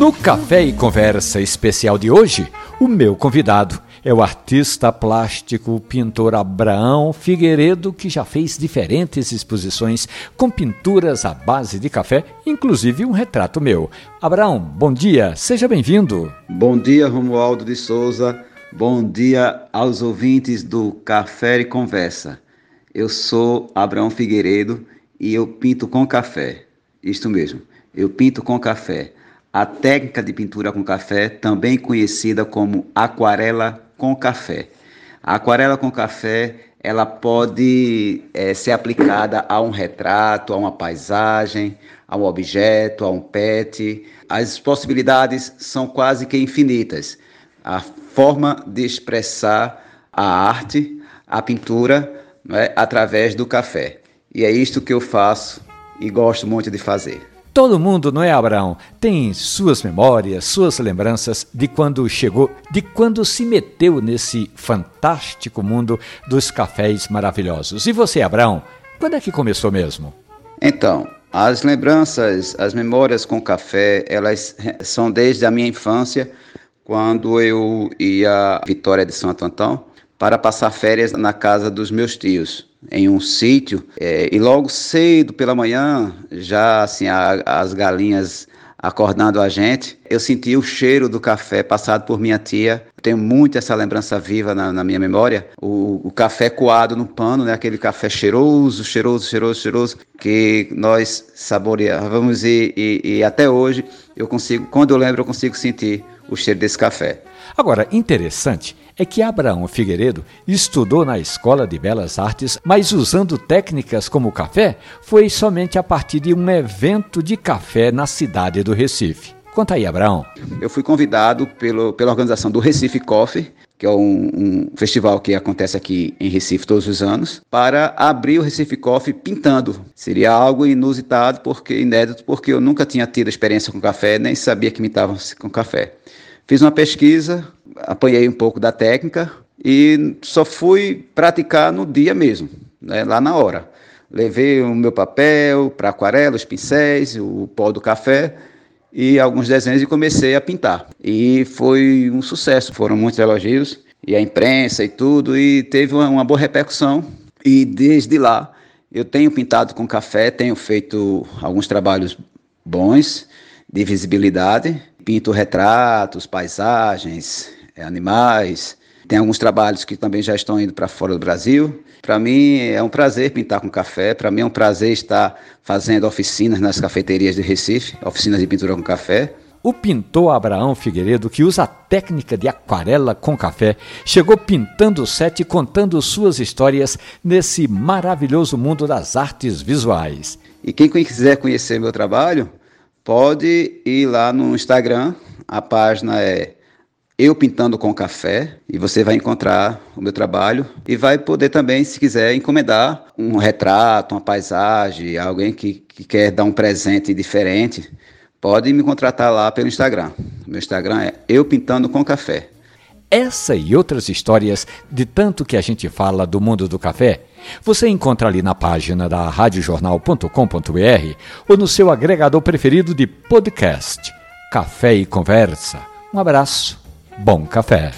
No Café e Conversa especial de hoje, o meu convidado é o artista plástico pintor Abraão Figueiredo, que já fez diferentes exposições com pinturas à base de café, inclusive um retrato meu. Abraão, bom dia, seja bem-vindo. Bom dia, Romualdo de Souza. Bom dia aos ouvintes do Café e Conversa. Eu sou Abraão Figueiredo e eu pinto com café. Isto mesmo, eu pinto com café. A técnica de pintura com café, também conhecida como aquarela com café. A aquarela com café, ela pode é, ser aplicada a um retrato, a uma paisagem, a um objeto, a um pet. As possibilidades são quase que infinitas. A forma de expressar a arte, a pintura, é, através do café. E é isto que eu faço e gosto muito de fazer. Todo mundo, não é, Abraão? Tem suas memórias, suas lembranças de quando chegou, de quando se meteu nesse fantástico mundo dos cafés maravilhosos. E você, Abraão, quando é que começou mesmo? Então, as lembranças, as memórias com café, elas são desde a minha infância, quando eu ia à Vitória de Santo Antão para passar férias na casa dos meus tios em um sítio é, e logo cedo pela manhã, já assim a, as galinhas acordando a gente, eu senti o cheiro do café passado por minha tia. Tenho muito essa lembrança viva na, na minha memória. O, o, café coado no pano, né? aquele café cheiroso, cheiroso, cheiroso, cheiroso, que nós saboreávamos e, e, e até hoje eu consigo, quando eu lembro, eu consigo sentir o cheiro desse café. Agora, interessante é que Abraão Figueiredo estudou na Escola de Belas Artes, mas usando técnicas como o café, foi somente a partir de um evento de café na cidade do Recife. Conta aí, Abraão. Eu fui convidado pelo, pela organização do Recife Coffee, que é um, um, festival que acontece aqui em Recife todos os anos, para abrir o Recife Coffee pintando. Seria algo inusitado, porque inédito, porque eu nunca tinha tido experiência com café, nem sabia que imitavam com café. Fiz uma pesquisa, apanhei um pouco da técnica e só fui praticar no dia mesmo, né, lá na hora. Levei o meu papel para aquarela, os pincéis, o pó do café e alguns desenhos e comecei a pintar. E foi um sucesso, foram muitos elogios e a imprensa e tudo e teve uma, uma boa repercussão. E desde lá eu tenho pintado com café, tenho feito alguns trabalhos bons de visibilidade Pinto retratos, paisagens, eh, animais. Tem alguns trabalhos que também já estão indo para fora do Brasil. Para mim é um prazer pintar com café. Para mim é um prazer estar fazendo oficinas nas cafeterias de Recife, oficinas de pintura com café. O pintor Abraão Figueiredo, que usa a técnica de aquarela com café, chegou pintando o set e contando suas histórias nesse maravilhoso mundo das artes visuais. E quem quiser conhecer meu trabalho, pode ir lá no Instagram, a página é Eu Pintando com Café, e você vai encontrar o meu trabalho e vai poder também, se quiser, encomendar um retrato, uma paisagem, alguém que, que quer dar um presente diferente, pode me contratar lá pelo Instagram. Meu Instagram é Eu Pintando com Café. Essa e outras histórias de tanto que a gente fala do mundo do café, você encontra ali na página da radiojornal.com.br ou no seu agregador preferido de podcast. Café e Conversa. Um abraço, bom café.